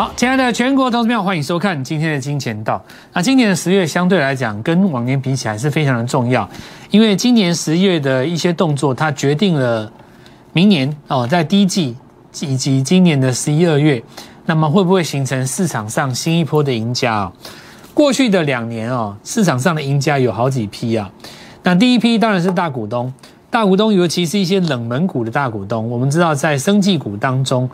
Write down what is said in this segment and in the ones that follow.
好，亲爱的全国投资票，欢迎收看今天的金钱道。那今年的十月相对来讲，跟往年比起来是非常的重要，因为今年十月的一些动作，它决定了明年哦，在第一季以及今年的十一二月，那么会不会形成市场上新一波的赢家啊？过去的两年哦，市场上的赢家有好几批啊。那第一批当然是大股东，大股东尤其是一些冷门股的大股东，我们知道在生技股当中。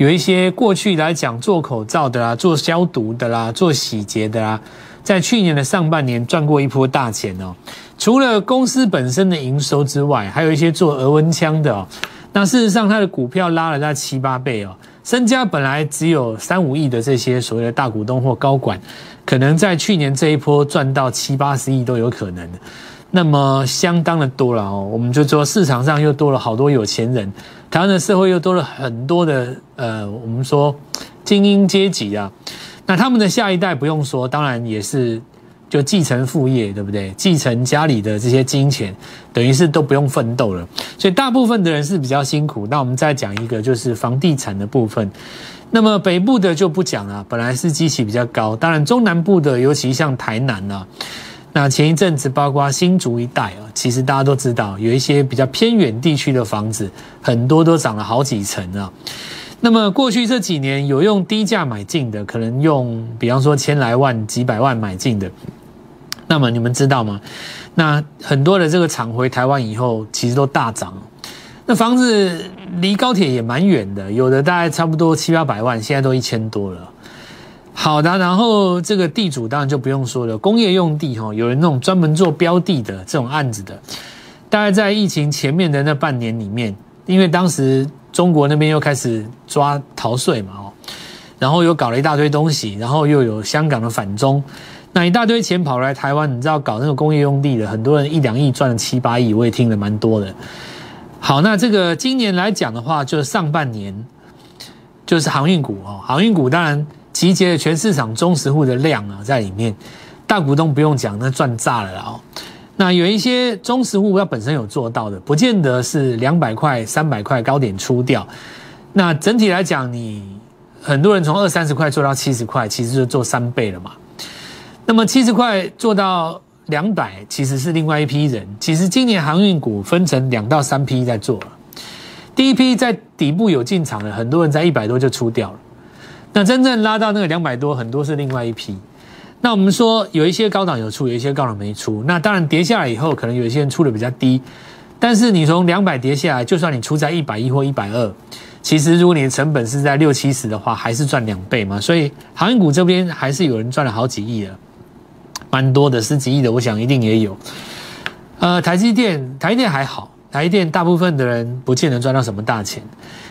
有一些过去来讲做口罩的啦，做消毒的啦，做洗洁的啦，在去年的上半年赚过一波大钱哦。除了公司本身的营收之外，还有一些做额温枪的哦。那事实上，它的股票拉了在七八倍哦，身家本来只有三五亿的这些所谓的大股东或高管，可能在去年这一波赚到七八十亿都有可能。那么相当的多了哦，我们就说市场上又多了好多有钱人。台湾的社会又多了很多的呃，我们说精英阶级啊，那他们的下一代不用说，当然也是就继承父业，对不对？继承家里的这些金钱，等于是都不用奋斗了。所以大部分的人是比较辛苦。那我们再讲一个，就是房地产的部分。那么北部的就不讲了，本来是基期比较高，当然中南部的，尤其像台南啊。那前一阵子，包括新竹一带啊，其实大家都知道，有一些比较偏远地区的房子，很多都涨了好几层啊。那么过去这几年有用低价买进的，可能用比方说千来万、几百万买进的，那么你们知道吗？那很多的这个厂回台湾以后，其实都大涨。那房子离高铁也蛮远的，有的大概差不多七八百万，现在都一千多了。好的，然后这个地主当然就不用说了，工业用地哈，有人那种专门做标的的这种案子的，大概在疫情前面的那半年里面，因为当时中国那边又开始抓逃税嘛哦，然后又搞了一大堆东西，然后又有香港的反中，那一大堆钱跑来台湾，你知道搞那个工业用地的，很多人一两亿赚了七八亿，我也听了蛮多的。好，那这个今年来讲的话，就是上半年就是航运股哦，航运股当然。集结了全市场中实户的量啊，在里面，大股东不用讲，那赚炸了哦。那有一些中实户，它本身有做到的，不见得是两百块、三百块高点出掉。那整体来讲，你很多人从二三十块做到七十块，其实就做三倍了嘛。那么七十块做到两百，其实是另外一批人。其实今年航运股分成两到三批在做，第一批在底部有进场的，很多人在一百多就出掉了。那真正拉到那个两百多，很多是另外一批。那我们说有一些高档有出，有一些高档没出。那当然跌下来以后，可能有一些人出的比较低。但是你从两百跌下来，就算你出在一百一或一百二，其实如果你的成本是在六七十的话，还是赚两倍嘛。所以航运股这边还是有人赚了好几亿的，蛮多的，十几亿的，我想一定也有。呃，台积电，台积电还好。台积电大部分的人不见得赚到什么大钱，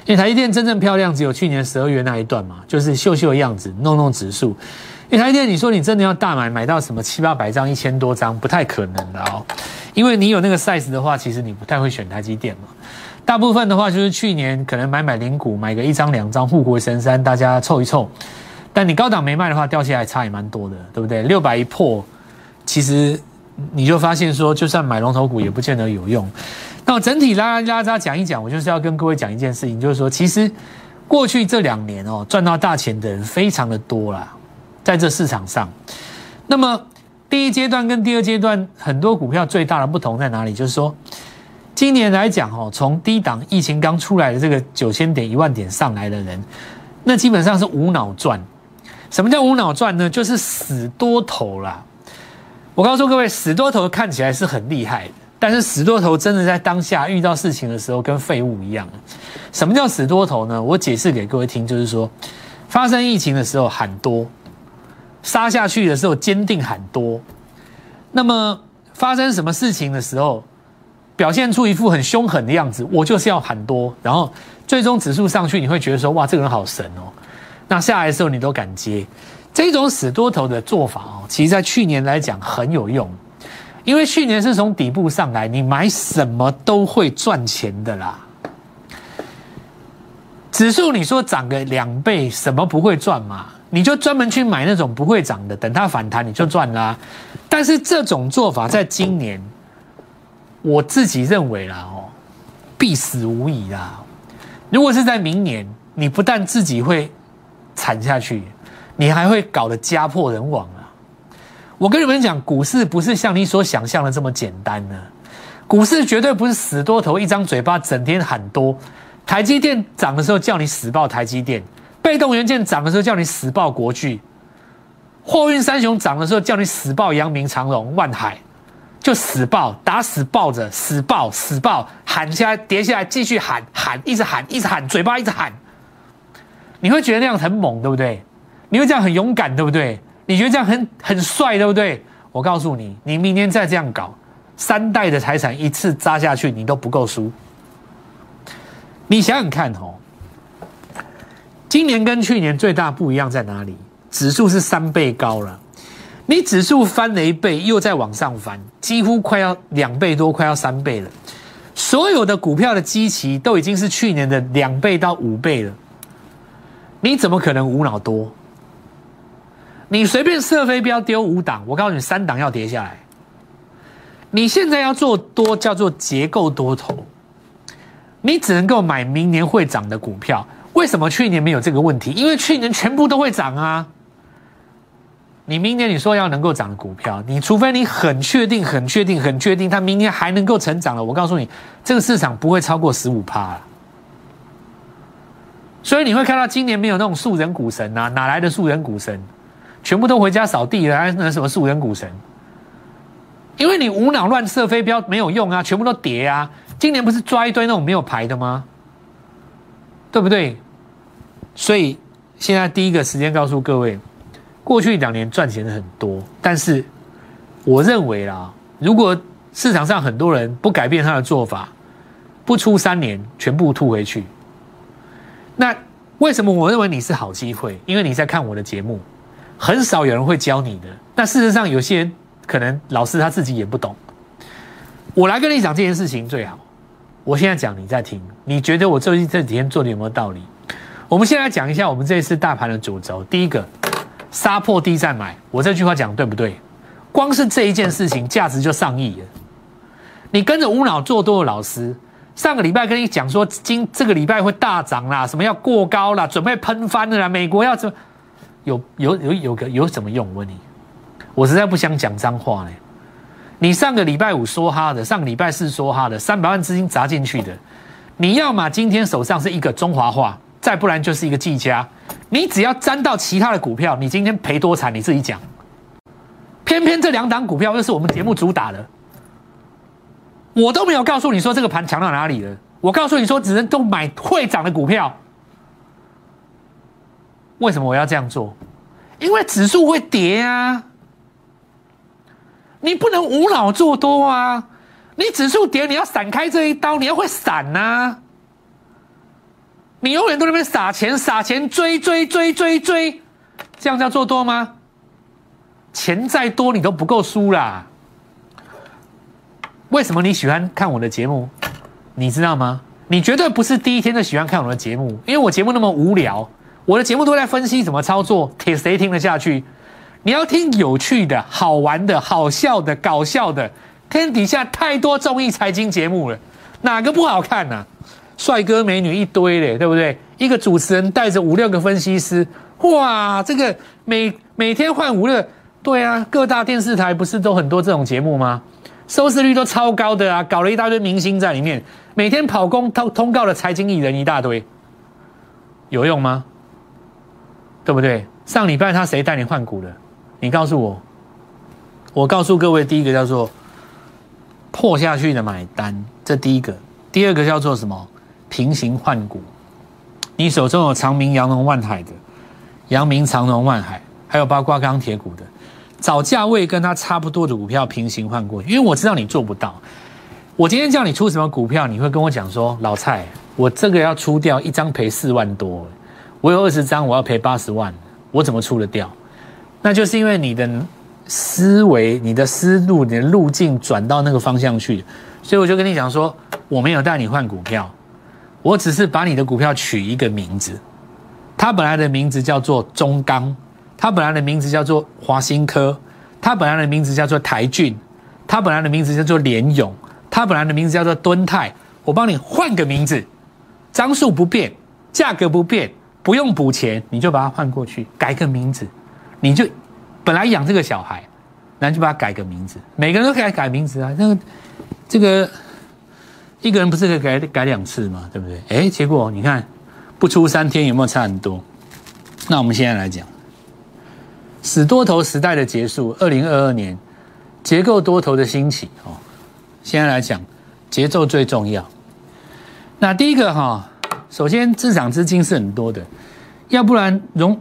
因为台积电真正漂亮只有去年十二月那一段嘛，就是秀秀的样子，弄弄指数。因为台积电，你说你真的要大买买到什么七八百张、一千多张，不太可能的哦。因为你有那个 size 的话，其实你不太会选台积电嘛。大部分的话就是去年可能买买零股，买个一张两张护国神山，大家凑一凑。但你高档没卖的话，掉下来差也蛮多的，对不对？六百一破，其实你就发现说，就算买龙头股也不见得有用。那整体拉拉拉讲一讲，我就是要跟各位讲一件事情，就是说，其实过去这两年哦，赚到大钱的人非常的多啦，在这市场上。那么第一阶段跟第二阶段，很多股票最大的不同在哪里？就是说，今年来讲哦，从低档疫情刚出来的这个九千点、一万点上来的人，那基本上是无脑赚。什么叫无脑赚呢？就是死多头啦。我告诉各位，死多头看起来是很厉害的。但是死多头真的在当下遇到事情的时候跟废物一样。什么叫死多头呢？我解释给各位听，就是说，发生疫情的时候喊多，杀下去的时候坚定喊多。那么发生什么事情的时候，表现出一副很凶狠的样子，我就是要喊多。然后最终指数上去，你会觉得说，哇，这个人好神哦。那下来的时候你都敢接。这种死多头的做法哦，其实在去年来讲很有用。因为去年是从底部上来，你买什么都会赚钱的啦。指数你说涨个两倍，什么不会赚嘛？你就专门去买那种不会涨的，等它反弹你就赚啦。但是这种做法在今年，我自己认为啦哦，必死无疑啦。如果是在明年，你不但自己会惨下去，你还会搞得家破人亡啊！我跟你们讲，股市不是像你所想象的这么简单呢。股市绝对不是死多头，一张嘴巴整天喊多。台积电涨的时候叫你死报台积电，被动元件涨的时候叫你死报国巨，货运三雄涨的时候叫你死报阳明长荣万海，就死报打死抱着死报死报喊下来跌下来继续喊喊一直喊一直喊嘴巴一直喊，你会觉得那样很猛对不对？你会这样很勇敢对不对？你觉得这样很很帅对不对？我告诉你，你明年再这样搞。三代的财产一次扎下去，你都不够输。你想想看哦，今年跟去年最大不一样在哪里？指数是三倍高了，你指数翻了一倍，又在往上翻，几乎快要两倍多，快要三倍了。所有的股票的基期都已经是去年的两倍到五倍了，你怎么可能无脑多？你随便射飞镖丢五档，我告诉你，三档要跌下来。你现在要做多叫做结构多头，你只能够买明年会涨的股票。为什么去年没有这个问题？因为去年全部都会涨啊。你明年你说要能够涨的股票，你除非你很确定、很确定、很确定，它明年还能够成长了。我告诉你，这个市场不会超过十五趴了。所以你会看到今年没有那种素人股神啊，哪来的素人股神？全部都回家扫地了，还那什么素人股神？因为你无脑乱射飞镖没有用啊，全部都跌啊！今年不是抓一堆那种没有牌的吗？对不对？所以现在第一个时间告诉各位，过去两年赚钱的很多，但是我认为啦，如果市场上很多人不改变他的做法，不出三年全部吐回去。那为什么我认为你是好机会？因为你在看我的节目，很少有人会教你的。但事实上有些人。可能老师他自己也不懂，我来跟你讲这件事情最好。我现在讲，你在听，你觉得我最近这几天做的有没有道理？我们先来讲一下我们这一次大盘的主轴。第一个，杀破低再买，我这句话讲对不对？光是这一件事情，价值就上亿了。你跟着无脑做多的老师，上个礼拜跟你讲说，今这个礼拜会大涨啦，什么要过高啦，准备喷翻的啦，美国要怎有有有有个有什么用？我问你。我实在不想讲脏话嘞！你上个礼拜五说哈的，上个礼拜四说哈的，三百万资金砸进去的，你要么今天手上是一个中华化，再不然就是一个技嘉，你只要沾到其他的股票，你今天赔多惨你自己讲。偏偏这两档股票又是我们节目主打的，我都没有告诉你说这个盘强到哪里了，我告诉你说只能都买会涨的股票。为什么我要这样做？因为指数会跌啊。你不能无脑做多啊！你指数跌，你要闪开这一刀，你要会闪呐！你永远都在那边撒钱，撒钱追追追追追，这样叫做多吗？钱再多你都不够输啦！为什么你喜欢看我的节目？你知道吗？你绝对不是第一天就喜欢看我的节目，因为我节目那么无聊，我的节目都在分析怎么操作，听谁听得下去？你要听有趣的、好玩的、好笑的、搞笑的，天底下太多综艺财经节目了，哪个不好看呢？帅哥美女一堆嘞，对不对？一个主持人带着五六个分析师，哇，这个每每天换五六，对啊，各大电视台不是都很多这种节目吗？收视率都超高的啊，搞了一大堆明星在里面，每天跑公通通告的财经艺人一大堆，有用吗？对不对？上礼拜他谁带你换股的？你告诉我，我告诉各位，第一个叫做破下去的买单，这第一个；第二个叫做什么？平行换股。你手中有长明、阳龙、万海的，阳明、长龙、万海，还有包括钢铁股的，找价位跟它差不多的股票平行换股。因为我知道你做不到。我今天叫你出什么股票，你会跟我讲说：“老蔡，我这个要出掉一张赔四万多，我有二十张，我要赔八十万，我怎么出得掉？”那就是因为你的思维、你的思路、你的路径转到那个方向去，所以我就跟你讲说，我没有带你换股票，我只是把你的股票取一个名字，它本来的名字叫做中钢，它本来的名字叫做华新科，它本来的名字叫做台骏，它本来的名字叫做联勇，它本来的名字叫做敦泰，我帮你换个名字，张数不变，价格不变，不用补钱，你就把它换过去，改个名字，你就本来养这个小孩，然后就把它改个名字，每个人都可以改名字啊。那个这个一个人不是可以改改两次吗？对不对？哎，结果你看不出三天有没有差很多？那我们现在来讲，死多头时代的结束，二零二二年结构多头的兴起哦。现在来讲，节奏最重要。那第一个哈，首先市场资金是很多的，要不然融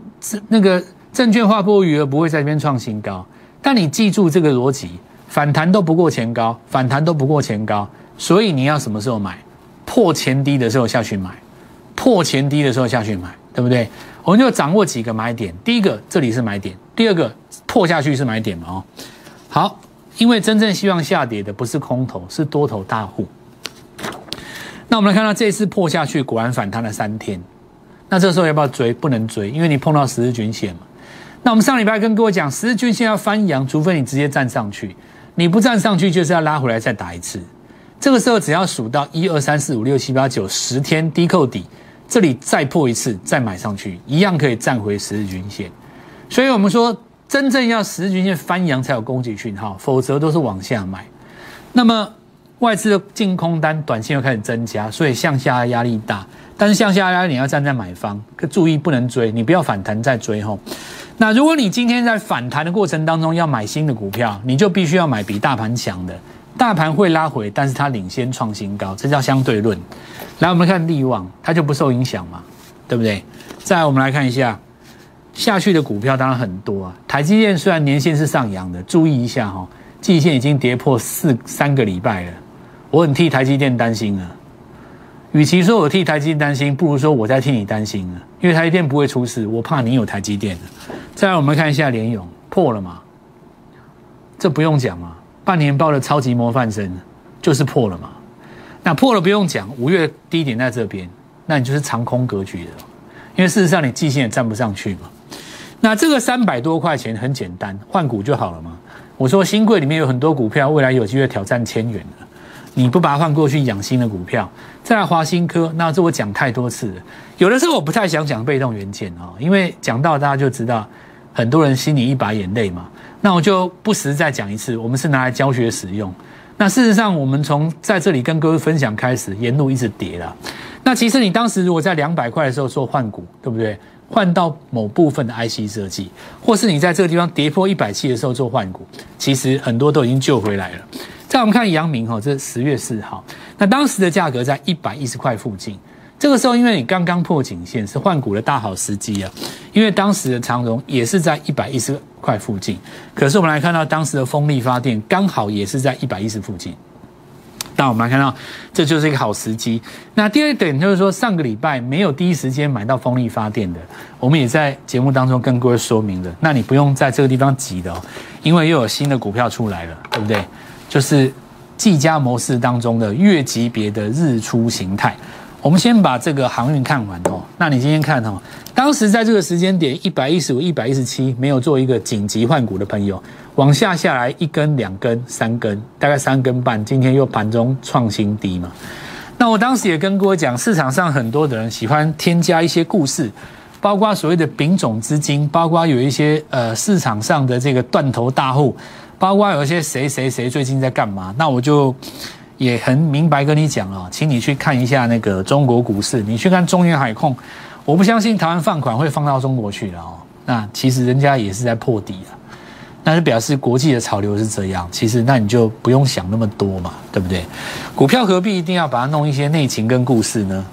那个证券划拨余额不会在这边创新高。但你记住这个逻辑，反弹都不过前高，反弹都不过前高，所以你要什么时候买？破前低的时候下去买，破前低的时候下去买，对不对？我们就掌握几个买点。第一个，这里是买点；第二个，破下去是买点嘛？哦，好，因为真正希望下跌的不是空头，是多头大户。那我们来看到这次破下去，果然反弹了三天。那这时候要不要追？不能追，因为你碰到十日均线嘛。那我们上礼拜跟各位讲，十日均线要翻阳，除非你直接站上去，你不站上去就是要拉回来再打一次。这个时候只要数到一二三四五六七八九十天低扣底，这里再破一次再买上去，一样可以站回十日均线。所以我们说，真正要十日均线翻阳才有攻击讯号，否则都是往下买。那么。外资的净空单短线又开始增加，所以向下压力大。但是向下压力你要站在买方，可注意不能追，你不要反弹再追吼。那如果你今天在反弹的过程当中要买新的股票，你就必须要买比大盘强的。大盘会拉回，但是它领先创新高，这叫相对论。来，我们看利旺，它就不受影响嘛，对不对？再来，我们来看一下下去的股票，当然很多啊。台积电虽然年线是上扬的，注意一下哈，季线已经跌破四三个礼拜了。我很替台积电担心啊，与其说我替台积电担心，不如说我在替你担心啊。因为台积电不会出事，我怕你有台积电再来，我们看一下联勇破了吗？这不用讲嘛，半年报的超级模范生就是破了嘛。那破了不用讲，五月低点在这边，那你就是长空格局的，因为事实上你季线也站不上去嘛。那这个三百多块钱很简单，换股就好了嘛。我说新贵里面有很多股票，未来有机会挑战千元的。你不把它换过去养新的股票，再来华新科，那这我讲太多次了。有的时候我不太想讲被动元件啊，因为讲到大家就知道，很多人心里一把眼泪嘛。那我就不时再讲一次，我们是拿来教学使用。那事实上，我们从在这里跟各位分享开始，沿路一直跌了。那其实你当时如果在两百块的时候做换股，对不对？换到某部分的 IC 设计，或是你在这个地方跌破一百七的时候做换股，其实很多都已经救回来了。再我们看阳明哈，这是十月四号，那当时的价格在一百一十块附近。这个时候，因为你刚刚破颈线，是换股的大好时机啊。因为当时的长荣也是在一百一十块附近，可是我们来看到当时的风力发电刚好也是在一百一十附近。那我们来看到，这就是一个好时机。那第二点就是说，上个礼拜没有第一时间买到风力发电的，我们也在节目当中跟各位说明了。那你不用在这个地方急的哦，因为又有新的股票出来了，对不对？就是技嘉模式当中的月级别的日出形态。我们先把这个航运看完哦。那你今天看哦，当时在这个时间点一百一十五、一百一十七没有做一个紧急换股的朋友，往下下来一根、两根、三根，大概三根半，今天又盘中创新低嘛。那我当时也跟各位讲，市场上很多的人喜欢添加一些故事，包括所谓的丙种资金，包括有一些呃市场上的这个断头大户。包括有一些谁谁谁最近在干嘛，那我就也很明白跟你讲了，请你去看一下那个中国股市，你去看中原海控，我不相信台湾放款会放到中国去了哦。那其实人家也是在破底啊，那就表示国际的潮流是这样。其实那你就不用想那么多嘛，对不对？股票何必一定要把它弄一些内情跟故事呢？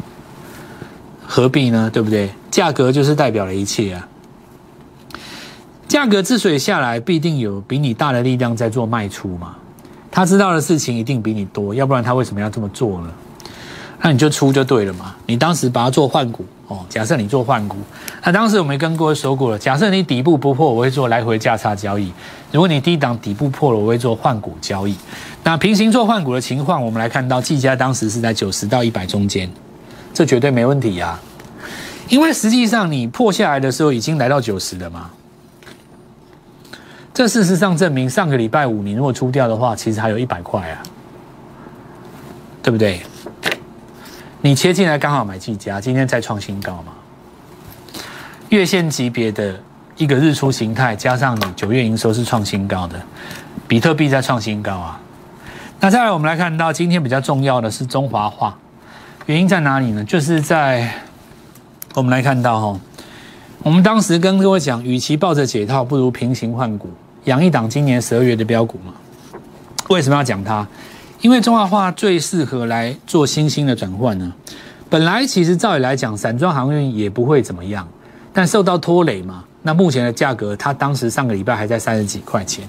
何必呢？对不对？价格就是代表了一切啊。价格之所以下来，必定有比你大的力量在做卖出嘛。他知道的事情一定比你多，要不然他为什么要这么做呢？那你就出就对了嘛。你当时把它做换股哦，假设你做换股，那当时我们跟各位说过了，假设你底部不破，我会做来回价差交易；如果你低档底部破了，我会做换股交易。那平行做换股的情况，我们来看到技嘉当时是在九十到一百中间，这绝对没问题呀。因为实际上你破下来的时候已经来到九十了嘛。这事实上证明，上个礼拜五你如果出掉的话，其实还有一百块啊，对不对？你切进来刚好买技嘉，今天再创新高嘛，月线级别的一个日出形态，加上你九月营收是创新高的，比特币在创新高啊。那再来，我们来看到今天比较重要的是中华化，原因在哪里呢？就是在我们来看到哈，我们当时跟各位讲，与其抱着解套，不如平行换股，养一档今年十二月的标股嘛。为什么要讲它？因为中华化最适合来做新兴的转换呢。本来其实照理来讲，散装航运也不会怎么样，但受到拖累嘛。那目前的价格，它当时上个礼拜还在三十几块钱。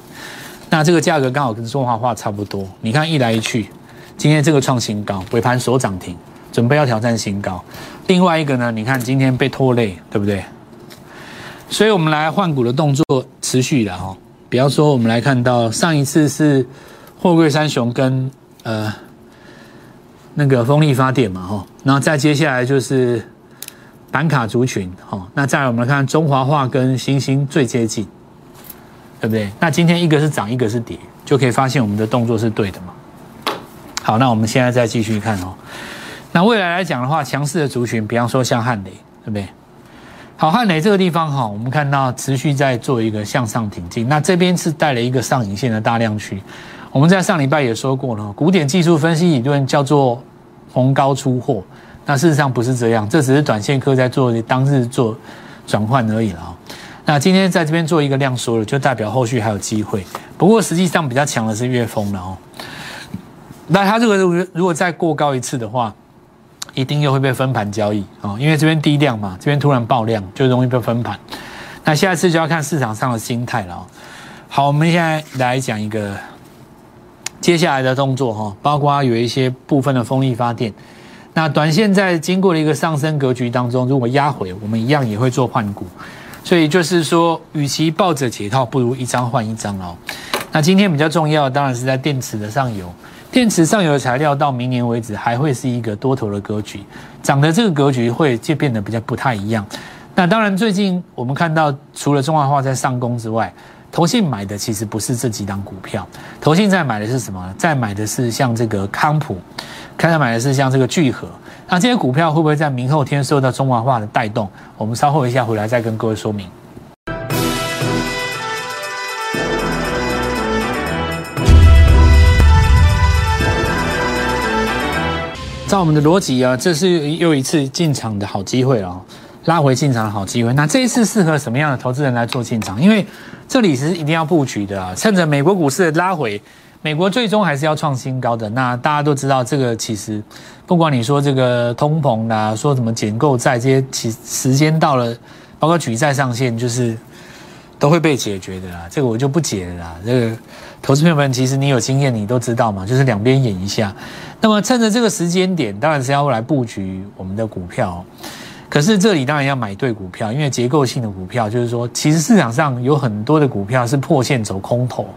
那这个价格刚好跟中华化差不多，你看一来一去，今天这个创新高，尾盘锁涨停，准备要挑战新高。另外一个呢，你看今天被拖累，对不对？所以我们来换股的动作持续的哈。比方说，我们来看到上一次是货柜三雄跟呃那个风力发电嘛哈，然后再接下来就是板卡族群哈，那再来我们来看中华化跟新兴最接近。对不对？那今天一个是涨，一个是跌，就可以发现我们的动作是对的嘛。好，那我们现在再继续看哦。那未来来讲的话，强势的族群，比方说像汉雷，对不对？好，汉雷这个地方哈，我们看到持续在做一个向上挺进。那这边是带了一个上影线的大量区。我们在上礼拜也说过了，古典技术分析理论叫做逢高出货。那事实上不是这样，这只是短线客在做当日做转换而已了。那今天在这边做一个量缩了，就代表后续还有机会。不过实际上比较强的是月峰了哦。那它这个如果如果再过高一次的话，一定又会被分盘交易啊，因为这边低量嘛，这边突然爆量就容易被分盘。那下一次就要看市场上的心态了哦。好，我们现在来讲一个接下来的动作哈，包括有一些部分的风力发电。那短线在经过了一个上升格局当中，如果压回，我们一样也会做换股。所以就是说，与其抱着解套，不如一张换一张哦。那今天比较重要，当然是在电池的上游。电池上游的材料到明年为止还会是一个多头的格局，涨的这个格局会就变得比较不太一样。那当然，最近我们看到，除了中华化在上攻之外，投信买的其实不是这几档股票，投信在买的是什么？在买的是像这个康普，开始买的是像这个聚合。那这些股票会不会在明后天受到中华化的带动？我们稍后一下回来再跟各位说明。照我们的逻辑啊，这是又一次进场的好机会了，拉回进场的好机会。那这一次适合什么样的投资人来做进场？因为这里是一定要布局的啊，趁着美国股市的拉回。美国最终还是要创新高的。那大家都知道，这个其实不管你说这个通膨啦，说什么减购债这些，其时间到了，包括举债上限，就是都会被解决的啦。这个我就不解了啦。这个投资朋友们，其实你有经验，你都知道嘛，就是两边演一下。那么趁着这个时间点，当然是要来布局我们的股票。可是这里当然要买对股票，因为结构性的股票，就是说，其实市场上有很多的股票是破线走空头。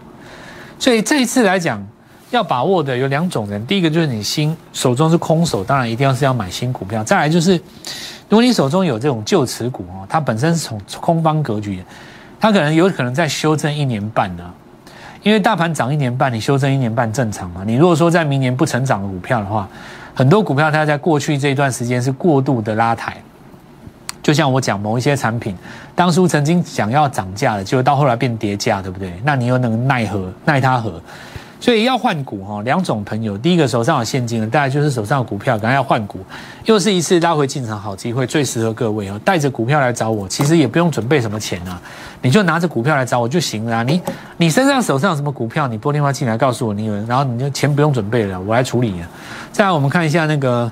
所以这一次来讲，要把握的有两种人。第一个就是你新手中是空手，当然一定要是要买新股票。再来就是，如果你手中有这种旧持股哦，它本身是从空方格局，它可能有可能在修正一年半呢。因为大盘涨一年半，你修正一年半正常嘛。你如果说在明年不成长的股票的话，很多股票它在过去这一段时间是过度的拉抬。就像我讲某一些产品，当初曾经想要涨价的，结果到后来变跌价，对不对？那你又能奈何奈他何？所以要换股哈，两种朋友，第一个手上有现金的，大概就是手上有股票，赶快要换股，又是一次拉回进场好机会，最适合各位哦。带着股票来找我，其实也不用准备什么钱啊，你就拿着股票来找我就行了。你你身上手上有什么股票，你拨电话进来告诉我你有，然后你就钱不用准备了，我来处理了。再来我们看一下那个。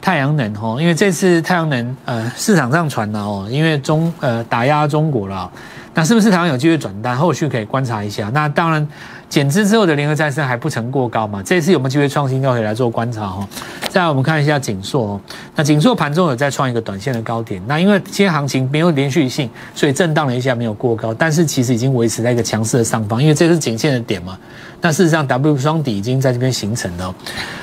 太阳能哦，因为这次太阳能呃市场上传了哦，因为中呃打压中国了，那是不是台湾有机会转单？后续可以观察一下。那当然。减资之后的联合再生还不曾过高嘛？这次有没有机会创新高？可以来做观察哈。再来我们看一下锦硕哦，那锦硕盘中有在创一个短线的高点。那因为今天行情没有连续性，所以震荡了一下，没有过高，但是其实已经维持在一个强势的上方，因为这是颈线的点嘛。那事实上 W 双底已经在这边形成了。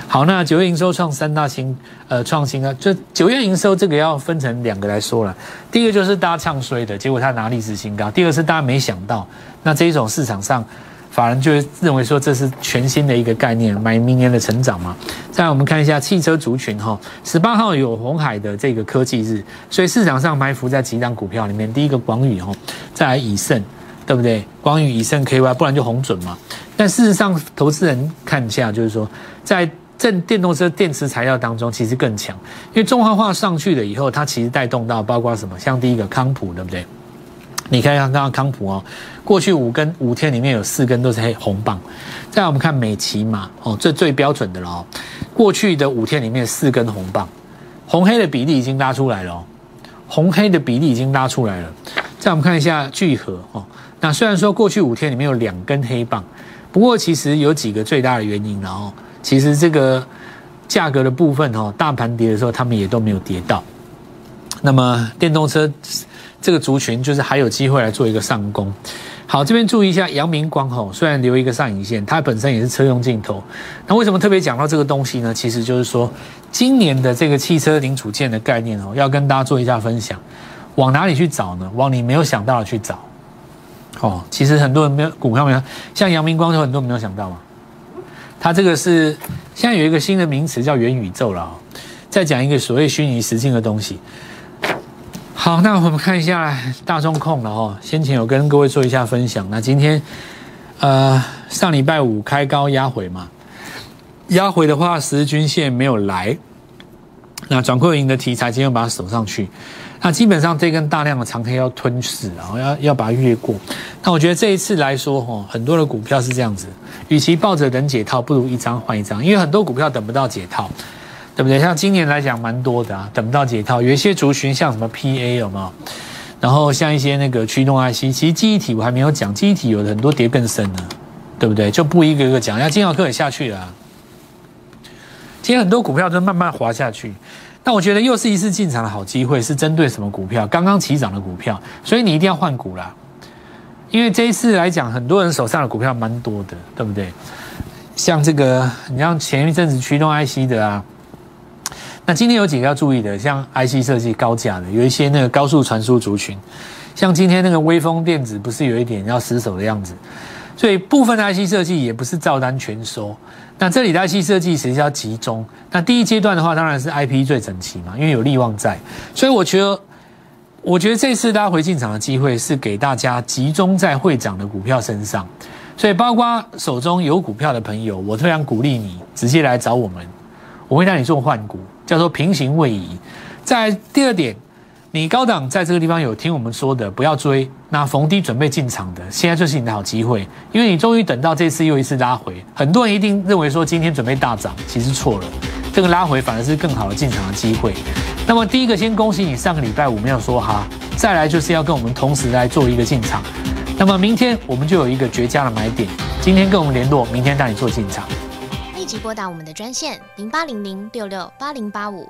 好，那九月营收创三大新呃创新啊，就九月营收这个要分成两个来说了。第一个就是大家唱衰的结果，它拿历史新高；第二是大家没想到，那这一种市场上。法人就认为说这是全新的一个概念，买明年的成长嘛。再来我们看一下汽车族群哈，十八号有红海的这个科技日，所以市场上埋伏在几档股票里面，第一个广宇哈，再来以盛，对不对？广宇、以盛、KY，不然就红准嘛。但事实上，投资人看一下，就是说在正电动车电池材料当中，其实更强，因为中华化上去了以后，它其实带动到包括什么？像第一个康普，对不对？你看看刚刚康普哦，过去五根五天里面有四根都是黑红棒。再来我们看美琪嘛，哦，这最标准的了哦。过去的五天里面四根红棒，红黑的比例已经拉出来了哦，红黑的比例已经拉出来了。再我们看一下聚合哦，那虽然说过去五天里面有两根黑棒，不过其实有几个最大的原因，然后。其实这个价格的部分哦，大盘跌的时候，他们也都没有跌到。那么电动车这个族群就是还有机会来做一个上攻。好，这边注意一下，阳明光吼，虽然留一个上影线，它本身也是车用镜头。那为什么特别讲到这个东西呢？其实就是说，今年的这个汽车零组件的概念哦，要跟大家做一下分享。往哪里去找呢？往你没有想到的去找。哦，其实很多人没有股票没有，像阳明光有很多人没有想到嘛。它这个是现在有一个新的名词叫元宇宙了，再讲一个所谓虚拟实境的东西。好，那我们看一下大众控了哦，先前有跟各位做一下分享。那今天呃上礼拜五开高压回嘛，压回的话十日均线没有来，那转亏盈的题材今天把它守上去。那基本上这根大量的长黑要吞噬，然后要要把它越过。那我觉得这一次来说，哈，很多的股票是这样子，与其抱着等解套，不如一张换一张，因为很多股票等不到解套，对不对？像今年来讲，蛮多的啊，等不到解套。有一些族群像什么 PA 有没有？然后像一些那个驱动 IC，其实记忆体我还没有讲，记忆体有的很多跌更深呢，对不对？就不一个一个讲，像金浩科也下去了。今天很多股票都慢慢滑下去。那我觉得又是一次进场的好机会，是针对什么股票？刚刚起涨的股票，所以你一定要换股啦。因为这一次来讲，很多人手上的股票蛮多的，对不对？像这个，你像前一阵子驱动 IC 的啊，那今天有几个要注意的，像 IC 设计高价的，有一些那个高速传输族群，像今天那个微风电子，不是有一点要失手的样子，所以部分的 IC 设计也不是照单全收。那这里的 IC 设计实际要集中。那第一阶段的话，当然是 IP 最整齐嘛，因为有利旺在。所以我觉得，我觉得这次大家回进场的机会是给大家集中在会涨的股票身上。所以包括手中有股票的朋友，我非常鼓励你直接来找我们，我会带你做换股，叫做平行位移。在第二点。你高档在这个地方有听我们说的，不要追。那逢低准备进场的，现在就是你的好机会，因为你终于等到这次又一次拉回。很多人一定认为说今天准备大涨，其实错了。这个拉回反而是更好的进场的机会。那么第一个先恭喜你上个礼拜五没有说哈，再来就是要跟我们同时来做一个进场。那么明天我们就有一个绝佳的买点，今天跟我们联络，明天带你做进场。立即拨打我们的专线零八零零六六八零八五。